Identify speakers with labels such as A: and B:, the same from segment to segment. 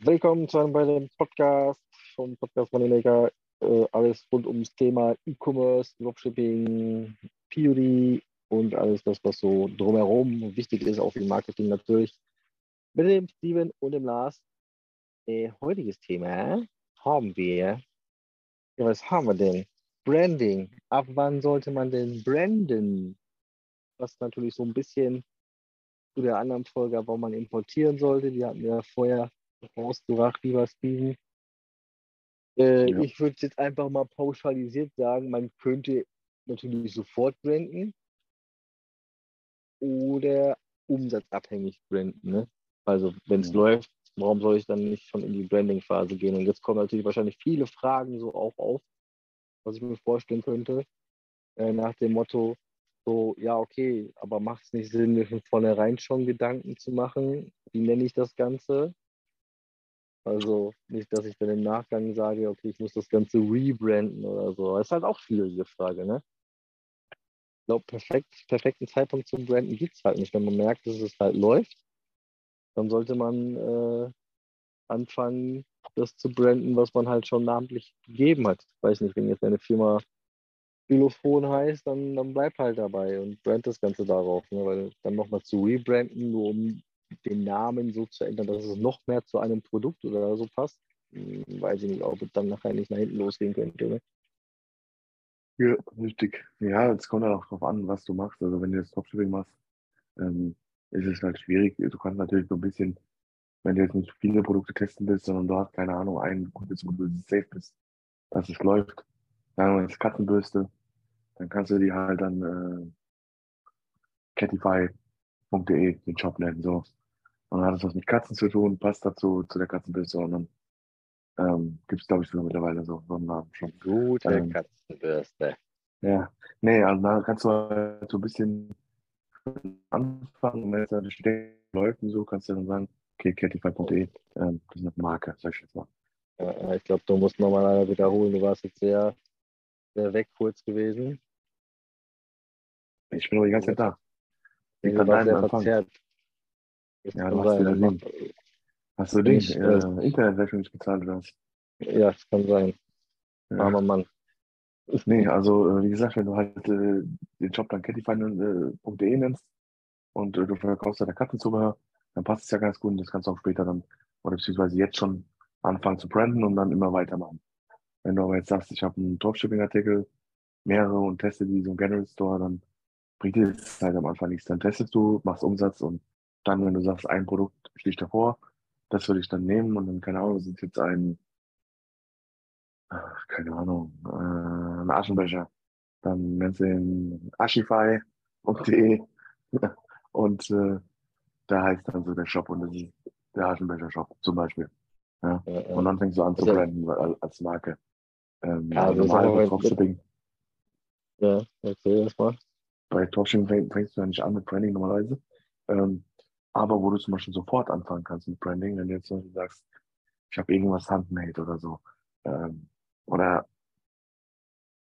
A: Willkommen zu einem weiteren Podcast vom Podcast Moneymaker. Äh, alles rund ums Thema E-Commerce, Dropshipping, PUD und alles das, was so drumherum wichtig ist, auch im Marketing natürlich. Mit dem Steven und dem Lars. Äh, heutiges Thema haben wir. Ja, was haben wir denn? Branding. Ab wann sollte man denn branden? Was natürlich so ein bisschen zu der anderen Folge, warum man importieren sollte. Die hatten wir ja vorher rausgebracht, lieber Steven. Äh, ja. Ich würde jetzt einfach mal pauschalisiert sagen, man könnte natürlich sofort branden oder umsatzabhängig branden. Ne? Also wenn es ja. läuft, warum soll ich dann nicht schon in die Branding-Phase gehen? Und jetzt kommen natürlich wahrscheinlich viele Fragen so auch auf, was ich mir vorstellen könnte, äh, nach dem Motto, so, ja, okay, aber macht es nicht Sinn, mir von vornherein schon Gedanken zu machen? Wie nenne ich das Ganze? Also nicht, dass ich dann im Nachgang sage, okay, ich muss das Ganze rebranden oder so. Das ist halt auch schwierige Frage, ne? Ich glaube, perfekt, perfekten Zeitpunkt zum Branden gibt es halt nicht. Wenn man merkt, dass es halt läuft, dann sollte man äh, anfangen, das zu branden, was man halt schon namentlich gegeben hat. Ich weiß nicht, wenn jetzt eine Firma Xylophon heißt, dann, dann bleib halt dabei und brand das Ganze darauf. Ne? Weil dann nochmal zu rebranden, nur um den Namen so zu ändern, dass es noch mehr zu einem Produkt oder so passt, hm, weiß ich nicht, ob es dann nachher nicht nach hinten losgehen könnte. Ne?
B: Ja, richtig. Ja, es kommt dann auch darauf an, was du machst. Also wenn du jetzt Dropshipping machst, ähm, ist es halt schwierig. Du kannst natürlich so ein bisschen, wenn du jetzt nicht viele Produkte testen willst, sondern du hast, keine Ahnung, ein gutes, wo du safe bist, dass es läuft. Sagen wir jetzt Katzenbürste, dann kannst du die halt dann äh, catify.de den Shop nennen. So. Und dann hat es was mit Katzen zu tun, passt dazu, zu der Katzenbürste. Und dann ähm, gibt es, glaube ich, sogar mittlerweile so, so einen Namen schon.
A: Gute ähm, Katzenbürste.
B: Ja, nee, also da kannst du halt so ein bisschen anfangen, wenn es da steht, läuft und so, kannst du dann sagen, okay, catify.de, ähm, das ist eine Marke, sag ich jetzt mal.
A: Ja, ich glaube, du musst nochmal wiederholen, du warst jetzt sehr, sehr weg kurz gewesen.
B: Ich bin aber die ganze Zeit da.
A: Ich kann sehr verzerrt.
B: Ja, du hast wieder Ding. Hast du Ding, äh, Internetrechnung nicht bezahlt oder was?
A: Ja, das kann sein. Ja. Armer Mann.
B: Nee, also äh, wie gesagt, wenn du halt äh, den Job dann catify.de nennst und äh, du verkaufst deine Katzenzubehör, dann passt es ja ganz gut und das kannst du auch später dann oder beziehungsweise jetzt schon anfangen zu branden und dann immer weitermachen. Wenn du aber jetzt sagst, ich habe einen Dropshipping-Artikel, mehrere und teste die so im General Store, dann bringt dir das halt am Anfang nichts. Dann testest du, machst Umsatz und dann, wenn du sagst, ein Produkt sticht davor, das würde ich dann nehmen und dann, keine Ahnung, sind jetzt ein, keine Ahnung, äh, ein Aschenbecher. Dann nennst du ihn Aschify.de und äh, da heißt dann so der Shop und das ist der Aschenbecher-Shop zum Beispiel. Ja? ja, ja. Und dann fängst du an zu also, branden als Marke. Ähm, ja, also normal bei Dropshipping.
A: Ja, erzähl das mal.
B: Bei Dropshipping fängst du ja nicht an mit Branding normalerweise. Ähm, aber wo du zum Beispiel sofort anfangen kannst mit Branding, wenn du jetzt zum Beispiel sagst, ich habe irgendwas handmade oder so. Ähm, oder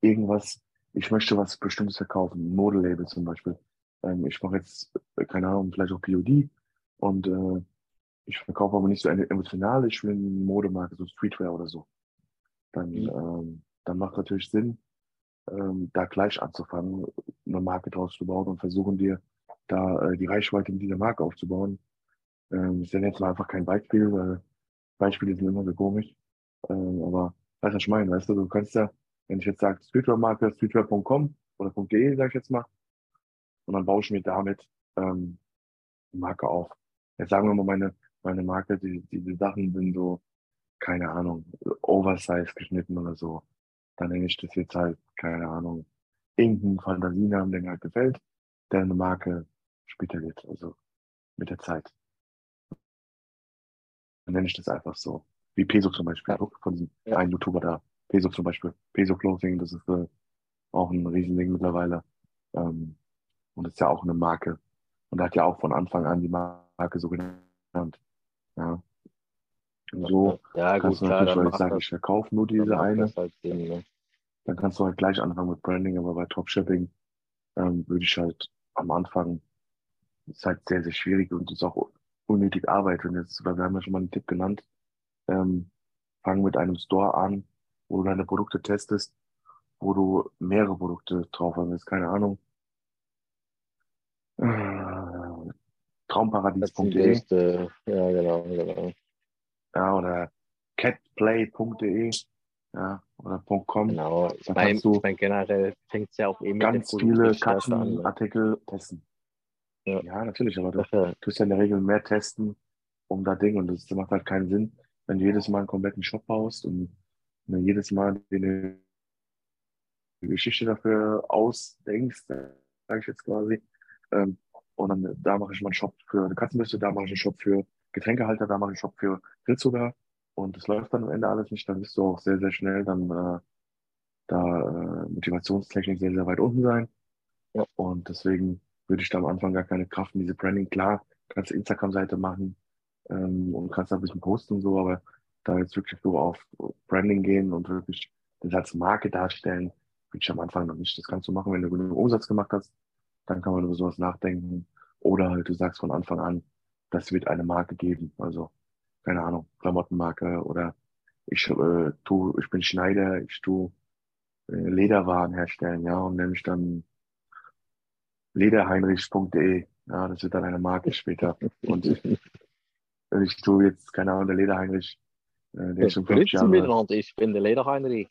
B: irgendwas, ich möchte was Bestimmtes verkaufen, ein Modelabel zum Beispiel. Ähm, ich mache jetzt, äh, keine Ahnung, vielleicht auch POD und äh, ich verkaufe aber nicht so emotional, ich will eine Modemarke, so Streetwear oder so. Dann, mhm. ähm, dann macht natürlich Sinn, ähm, da gleich anzufangen, eine Marke draus zu bauen und versuchen dir da äh, die Reichweite mit dieser Marke aufzubauen. Ähm, ich nenne jetzt mal einfach kein Beispiel, weil Beispiele sind immer so komisch. Ähm, aber weißt du, was ich meine, weißt du, du kannst ja, wenn ich jetzt sage, Streetwear-Marke, streetwear.com oder .de, sage ich jetzt mal, und dann baue ich mir damit ähm, die Marke auf. Jetzt sagen wir mal, meine, meine Marke, die, diese Sachen sind so, keine Ahnung, oversize geschnitten oder so. Dann nenne ich das jetzt halt, keine Ahnung, irgendeinen Fantasienamen, der mir halt gefällt, der eine Marke später wird, also mit der Zeit. Dann nenne ich das einfach so. Wie Peso zum Beispiel, ja. von diesem ja. einen YouTuber da. Peso zum Beispiel. Peso Clothing, das ist äh, auch ein Riesending mittlerweile. Ähm, und das ist ja auch eine Marke. Und er hat ja auch von Anfang an die Marke so genannt. Ja. Und so ja, kannst gut, du natürlich, weil ich sage, ich verkaufe nur diese eine. Halt Sinn, ne? Dann kannst du halt gleich anfangen mit Branding, aber bei Dropshipping ähm, würde ich halt am Anfang ist halt sehr, sehr schwierig und ist auch unnötig Arbeit. Und jetzt, weil wir haben ja schon mal einen Tipp genannt, ähm, fang mit einem Store an, wo du deine Produkte testest, wo du mehrere Produkte drauf hast. Keine Ahnung. Äh, Traumparadis.de.
A: Ja, genau, genau.
B: Ja, oder catplay.de. Ja, oder .com.
A: Genau, ich meine, ich mein, generell fängt es ja auch eben
B: ganz mit viele Katzenartikel ne? testen. Ja. ja, natürlich, aber du ja. tust ja in der Regel mehr testen, um da Ding und das macht halt keinen Sinn, wenn du jedes Mal einen kompletten Shop baust und ne, jedes Mal eine Geschichte dafür ausdenkst, sage ich jetzt quasi. Ähm, und dann da mache ich mal einen Shop für eine Katzenbürste, da mache ich einen Shop für Getränkehalter, da mache ich einen Shop für Grillzucker und das läuft dann am Ende alles nicht, dann bist du auch sehr, sehr schnell dann äh, da äh, motivationstechnisch sehr, sehr weit unten sein. Ja. Und deswegen würde ich da am Anfang gar keine Kraft in diese Branding. Klar, kannst Instagram-Seite machen ähm, und kannst da ein bisschen posten und so, aber da jetzt wirklich so auf Branding gehen und wirklich das als Marke darstellen, würde ich am Anfang noch nicht. Das kannst du machen, wenn du genug Umsatz gemacht hast, dann kann man über sowas nachdenken. Oder halt, du sagst von Anfang an, das wird eine Marke geben. Also keine Ahnung, Klamottenmarke oder ich äh, tu, ich bin Schneider, ich tu äh, Lederwaren herstellen, ja, und nenne mich dann lederheinrich.de. Ja, das wird dann eine Marke später. Und wenn ich tu jetzt, keine Ahnung, der Lederheinrich,
A: äh, der ist schon fünf Jahre. Ich bin der Lederheinrich.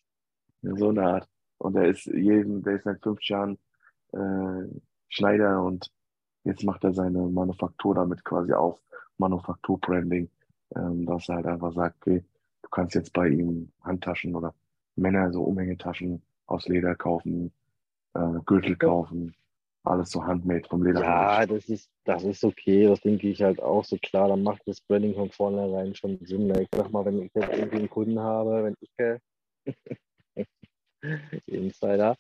B: So eine Art. Und der ist jeden, der ist seit fünf Jahren äh, Schneider und jetzt macht er seine Manufaktur damit quasi auf, Manufakturbranding ähm, dass er halt einfach sagt, okay, du kannst jetzt bei ihm Handtaschen oder Männer so Umhängetaschen aus Leder kaufen, äh, Gürtel kaufen, alles so handmade vom Leder.
A: Ja, das ist, das ist okay, das denke ich halt auch so klar, dann macht das Branding von vornherein schon Sinn. Ich sag mal, wenn ich jetzt irgendwie einen Kunden habe, wenn ich Insider,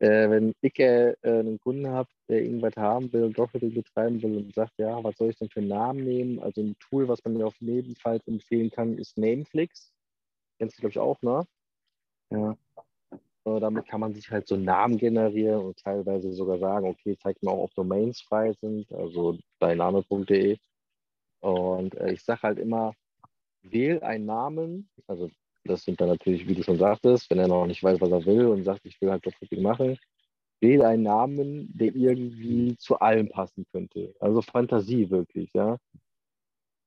A: äh, wenn ich äh, einen Kunden habe, der irgendwas haben will und Dropshipping betreiben will und sagt, ja, was soll ich denn für einen Namen nehmen? Also ein Tool, was man mir auf jeden Fall empfehlen kann, ist Nameflix. Kennst du, glaube ich, auch, ne? Ja. Äh, damit kann man sich halt so Namen generieren und teilweise sogar sagen, okay, zeigt mir auch, ob Domains frei sind, also deinname.de. Und äh, ich sage halt immer, wähl einen Namen, also das sind dann natürlich, wie du schon sagtest, wenn er noch nicht weiß, was er will und sagt, ich will halt Dropshipping machen, wähle einen Namen, der irgendwie zu allem passen könnte. Also Fantasie wirklich, ja.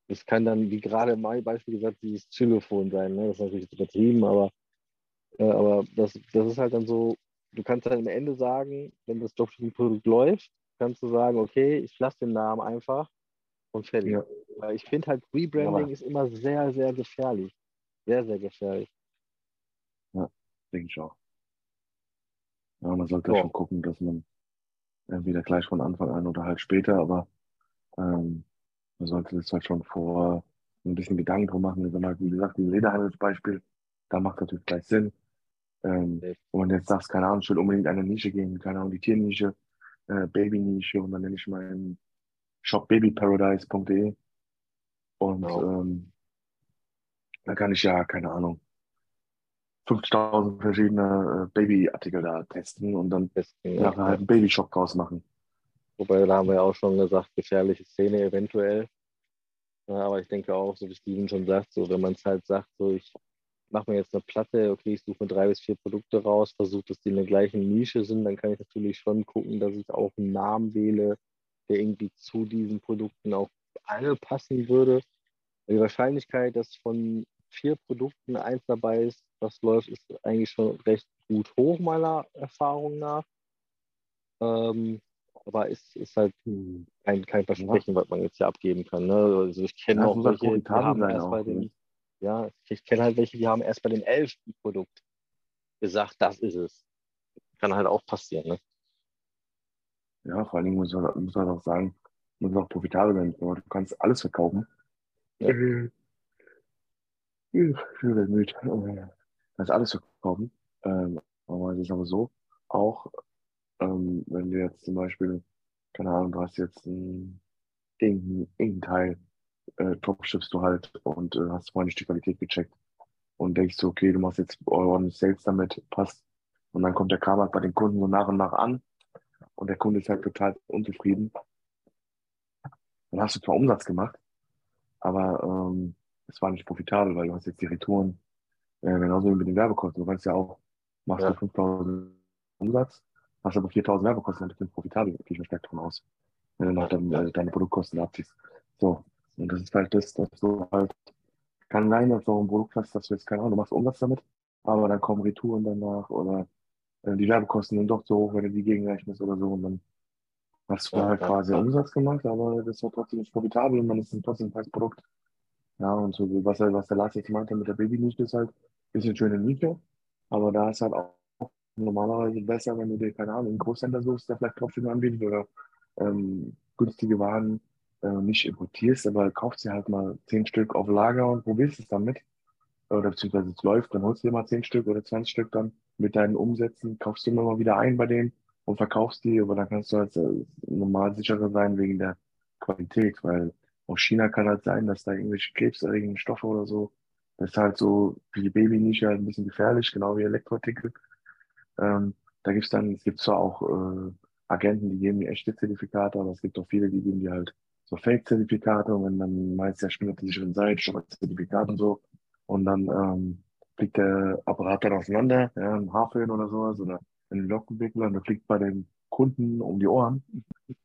A: Es kann dann, wie gerade meinem Beispiel gesagt, dieses Xylophon sein. Ne? Das ist natürlich übertrieben, aber, äh, aber das, das ist halt dann so, du kannst dann am Ende sagen, wenn das Dropshipping-Produkt läuft, kannst du sagen, okay, ich lasse den Namen einfach und fertig. Ja. Weil ich finde halt, Rebranding ja. ist immer sehr, sehr gefährlich. Sehr, sehr gefährlich.
B: Ja, denke ich auch. Ja, man sollte ja. schon gucken, dass man entweder gleich von Anfang an oder halt später, aber ähm, man sollte das halt schon vor ein bisschen Gedanken drum machen. Wie gesagt, die Lederhandelsbeispiel, da macht natürlich gleich Sinn. Ähm, ja. Wenn man jetzt sagt, keine Ahnung, ich will unbedingt eine Nische gehen, keine Ahnung, die Tiernische, äh, Babynische und dann nenne ich meinen Shop babyparadise.de und genau. ähm, da kann ich ja, keine Ahnung, 5000 verschiedene äh, Babyartikel da testen und dann testen, ja. nachher halt einen Babyshop draus machen.
A: Wobei, da haben wir ja auch schon gesagt, gefährliche Szene eventuell. Ja, aber ich denke auch, so wie Steven schon sagt, so wenn man es halt sagt, so ich mache mir jetzt eine Platte, okay, ich suche mir drei bis vier Produkte raus, versuche, dass die in der gleichen Nische sind, dann kann ich natürlich schon gucken, dass ich auch einen Namen wähle, der irgendwie zu diesen Produkten auch alle passen würde. Die Wahrscheinlichkeit, dass von vier Produkten eins dabei ist, was läuft, ist eigentlich schon recht gut hoch, meiner Erfahrung nach. Ähm, aber es ist halt kein, kein Versprechen, was man jetzt hier abgeben kann. Ne? Also ich kenne auch welche, die haben erst bei dem, ne? Ja, ich kenne halt welche, die haben erst bei dem elften Produkt gesagt, das ist es. Kann halt auch passieren, ne?
B: Ja, vor allen Dingen muss man, muss man auch sagen, muss auch profitabel sein. Du kannst alles verkaufen. Ja. Äh, ich bin müde. Das ist alles verkaufen. Ähm, aber es ist aber so, auch ähm, wenn du jetzt zum Beispiel, keine Ahnung, du hast jetzt ein, irgendein, irgendein Teil, äh, dropshippst du halt und äh, hast vorher nicht die Qualität gecheckt und denkst du, okay, du machst jetzt ordentlich Sales damit, passt. Und dann kommt der Kram halt bei den Kunden so nach und nach an und der Kunde ist halt total unzufrieden. Dann hast du zwar Umsatz gemacht, aber ähm, es war nicht profitabel, weil du hast jetzt die Retouren, äh, genauso wie mit den Werbekosten. Du kannst ja auch, machst
A: Ja.
B: du 5000 Umsatz, hast aber 4000 Werbekosten, dann bist du profitabel, gehe ich mal stark davon aus. Wenn du noch dann, äh, deine Produktkosten abziehst. So. Und das ist halt das, dass du halt, kann sein, dass du auch ein Produkt hast, dass du jetzt keine Ahnung, du machst Umsatz damit, aber dann kommen Retouren danach oder äh, die Werbekosten sind doch so hoch, wenn du die gegenrechnest oder so und dann hast du
A: Ja,
B: halt
A: ja.
B: quasi Umsatz gemacht, aber das war trotzdem nicht profitabel und dann ist es trotzdem ein tolles Produkt. Ja, und so, was, was der Lars jetzt meinte mit der Baby-Nische ist halt, ist eine schöne Nische, aber da ist halt auch normalerweise besser, wenn du dir, keine Ahnung, einen Großhändler suchst, der vielleicht Dropshipping anbietet oder ähm, günstige Waren äh, nicht importierst, aber kaufst dir halt mal zehn Stück auf Lager und probierst es damit. Oder beziehungsweise es läuft, dann holst du dir mal zehn Stück oder 20 Stück dann mit deinen Umsätzen, kaufst du immer mal wieder ein bei denen und verkaufst die, aber dann kannst du halt äh, normal sicherer sein wegen der Qualität, weil aus China kann halt sein, dass da irgendwelche krebserregenden Stoffe oder so, das ist halt so für die Babynische halt ein bisschen gefährlich, genau wie Elektroartikel. Ähm, da gibt's dann, es gibt zwar auch äh, Agenten, die geben die echte Zertifikate, aber es gibt auch viele, die geben die halt so Fake-Zertifikate und wenn dann meist der auf der sicheren Seite schon mal Zertifikat und so und dann ähm, fliegt der Apparat dann auseinander, ja, im Haarföhn oder sowas oder in den Lockenwickler und der fliegt bei den Kunden um die Ohren,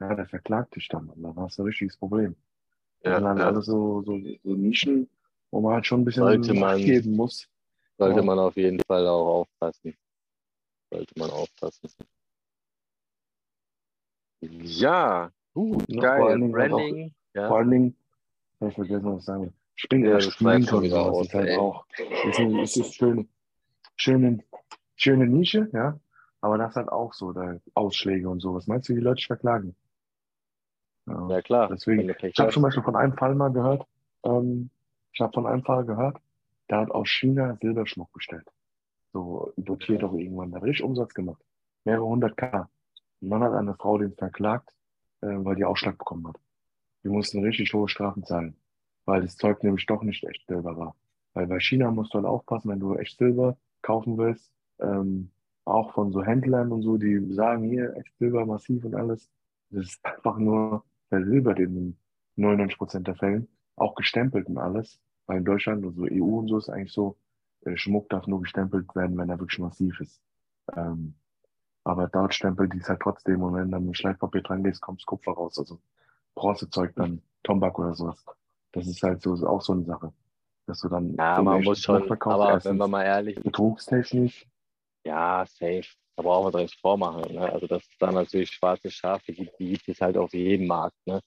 B: ja, der verklagt dich dann und dann hast du ein richtiges Problem.
A: Ja,
B: sind dann
A: ja.
B: alles so, so, so Nischen, wo man halt schon ein bisschen
A: Sollte man-
B: geben muss.
A: Sollte
B: Ja.
A: man auf jeden Fall auch aufpassen. Sollte man aufpassen. Ja,
B: Ja, vor
A: geil.
B: allen Dingen halt auch-
A: Branding, ja.
B: Vor allen Dingen, hab ich vergessen, was ich sagen will. Spring,
A: Ja,
B: ja,
A: das schon wieder aus,
B: ist halt auch. Ist, eine, ist, ist schöne, schöne, schöne Nische, ja. Aber das halt auch so, da Ausschläge und so. Was meinst du, die Leute verklagen? Ja.
A: Ja, klar.
B: Deswegen, Ich habe zum Beispiel von einem Fall mal gehört, ähm, ich habe von einem Fall gehört, der hat aus China Silberschmuck bestellt. So importiert
A: Ja.
B: auch irgendwann, der hat richtig Umsatz gemacht. Mehrere hundert K. Und dann hat eine Frau den verklagt, äh, weil die Ausschlag bekommen hat. Die mussten richtig hohe Strafen zahlen, weil das Zeug nämlich doch nicht echt Silber war. Weil bei China musst du halt aufpassen, wenn du echt Silber kaufen willst, ähm, auch von so Händlern und so, die sagen hier echt Silber massiv und alles. Das ist einfach nur versilbert in 99 Prozent der Fällen, auch gestempelt und alles. Weil in Deutschland und so EU und so ist eigentlich so, äh, Schmuck darf nur gestempelt werden, wenn er wirklich massiv ist. Ähm, aber dort stempelt die es halt trotzdem und wenn dann ein Schleifpapier dran gehst, kommt Kupfer raus. Also Bronzezeug dann, Tombak oder sowas. Das ist halt so, ist auch so eine Sache. Dass du dann
A: Ja, man muss schon, aber
B: erstens
A: wenn wir mal ehrlich,
B: betrugstechnisch.
A: ja, safe. Da brauchen wir uns nicht vormachen. Ne? Also, dass es da natürlich schwarze Schafe gibt, die gibt es halt auf jedem Markt. Ne?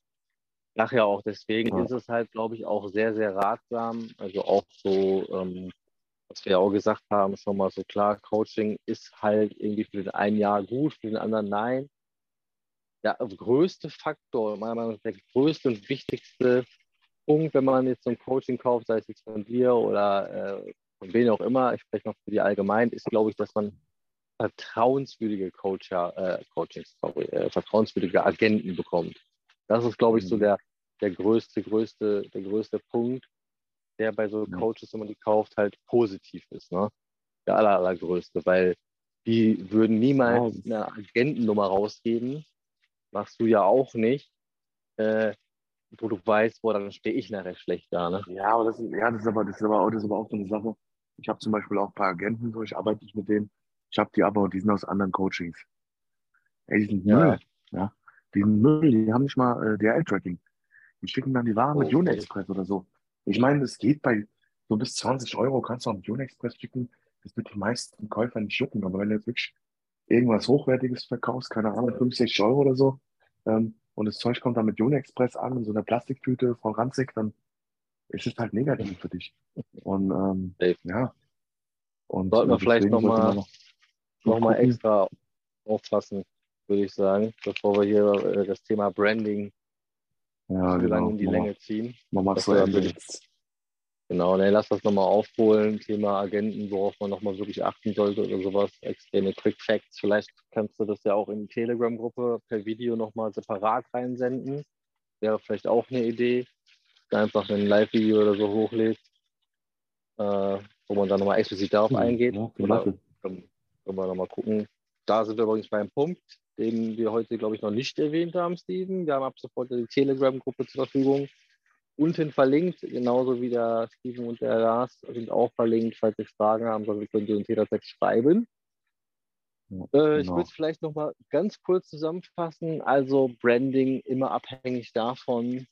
A: Ja auch, deswegen
B: Ja.
A: ist es halt, glaube ich, auch sehr, sehr ratsam. Also auch so, ähm, was wir ja auch gesagt haben, schon mal so klar, Coaching ist halt irgendwie für den einen Jahr gut, für den anderen nein. Der größte Faktor, meiner Meinung nach der größte und wichtigste Punkt, wenn man jetzt so ein Coaching kauft, sei es jetzt von dir oder äh, von wem auch immer, ich spreche noch für die allgemein, ist, glaube ich, dass man vertrauenswürdige Coacher, äh, Coachings, sorry, äh, vertrauenswürdige Agenten bekommt. Das ist, glaube ich, so
B: Mhm.
A: der, der größte, größte, der größte Punkt, der bei so. Coaches, wenn man die kauft, halt positiv ist. Ne? Der aller, allergrößte, weil die würden niemals
B: Ja.
A: eine Agentennummer rausgeben. Machst du ja auch nicht. Äh, wo du weißt, boah, dann stehe ich nachher schlecht da. Ne?
B: Ja, aber das ist, ja, das ist aber, das ist aber auch, das ist aber auch so eine Sache. Ich habe zum Beispiel auch ein paar Agenten, so, ich arbeite nicht mit denen. Ich habe die aber, und die sind aus anderen Coachings. Ey, die sind
A: Ja.
B: Müll. Ja. Die sind Müll, die haben nicht mal äh, DRL-Tracking. Die schicken dann die Ware mit
A: Okay.
B: Unexpress oder so. Ich meine, es geht bei so bis 20 Euro kannst du auch mit Unexpress schicken. Das wird die meisten Käufer nicht jucken. Aber wenn du jetzt wirklich irgendwas Hochwertiges verkaufst, keine Ahnung, 65 Euro oder so, ähm, und das Zeug kommt dann mit Unexpress an, in so einer Plastiktüte voll ranzig, dann ist es halt negativ für dich. Und ähm, ja. Und
A: Sollten wir
B: äh,
A: vielleicht
B: deswegen
A: noch mal-
B: noch,
A: Nochmal extra aufpassen, würde ich sagen, bevor wir hier äh, das Thema Branding
B: Ja, genau.
A: lange in die
B: Mama,
A: Länge ziehen. War
B: Ende
A: natürlich-
B: jetzt.
A: Genau, ne, lass das nochmal aufholen. Thema Agenten, worauf man nochmal wirklich achten sollte oder sowas. Extreme Quick Facts. Vielleicht kannst du das ja auch in die Telegram-Gruppe per Video nochmal separat reinsenden. Wäre vielleicht auch eine Idee. Einfach ein Live-Video oder so hochlädt, äh, wo man dann nochmal explizit darauf eingeht.
B: Ja,
A: Oder
B: klasse.
A: können, können wir nochmal gucken. Da sind wir übrigens beim Punkt, den wir heute, glaube ich, noch nicht erwähnt haben, Steven. Wir haben ab sofort die Telegram-Gruppe zur Verfügung. unten verlinkt, genauso wie der Steven und der Lars sind auch verlinkt. Falls ihr Fragen haben, dann könnt ihr uns jederzeit schreiben. Ja, äh, Ich genau. würde es vielleicht nochmal ganz kurz zusammenfassen. Also Branding immer abhängig davon,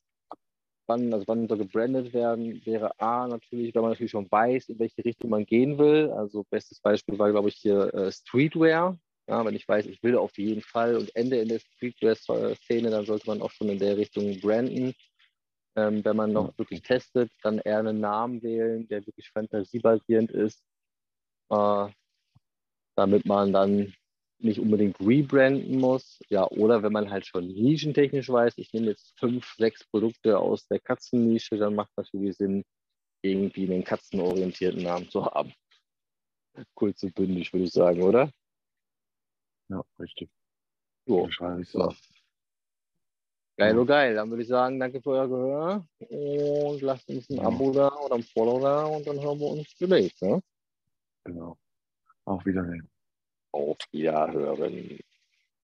A: wann, also wann soll gebrandet werden, wäre A natürlich, wenn man natürlich schon weiß, in welche Richtung man gehen will. Also bestes Beispiel war, glaube ich, hier äh, Streetwear. Ja, wenn ich weiß, ich will auf jeden Fall und Ende in der Streetwear-Szene, dann sollte man auch schon in der Richtung branden. Ähm, wenn man noch wirklich testet, dann eher einen Namen wählen, der wirklich fantasiebasierend ist, äh, damit man dann nicht unbedingt rebranden muss. Ja, oder wenn man halt schon nischentechnisch weiß, ich nehme jetzt fünf, sechs Produkte aus der Katzennische, dann macht natürlich Sinn, irgendwie einen katzenorientierten Namen zu haben. Kurz und bündig, würde ich sagen, oder?
B: Ja, richtig.
A: So. Wahrscheinlich so. Geil, oh geil. Dann würde ich sagen, danke für euer Gehör und lasst uns ein ja. Abo da oder ein Follow da und dann hören wir uns demnächst. Ne?
B: Genau. Auf Wiedersehen.
A: Auf Wiederhören.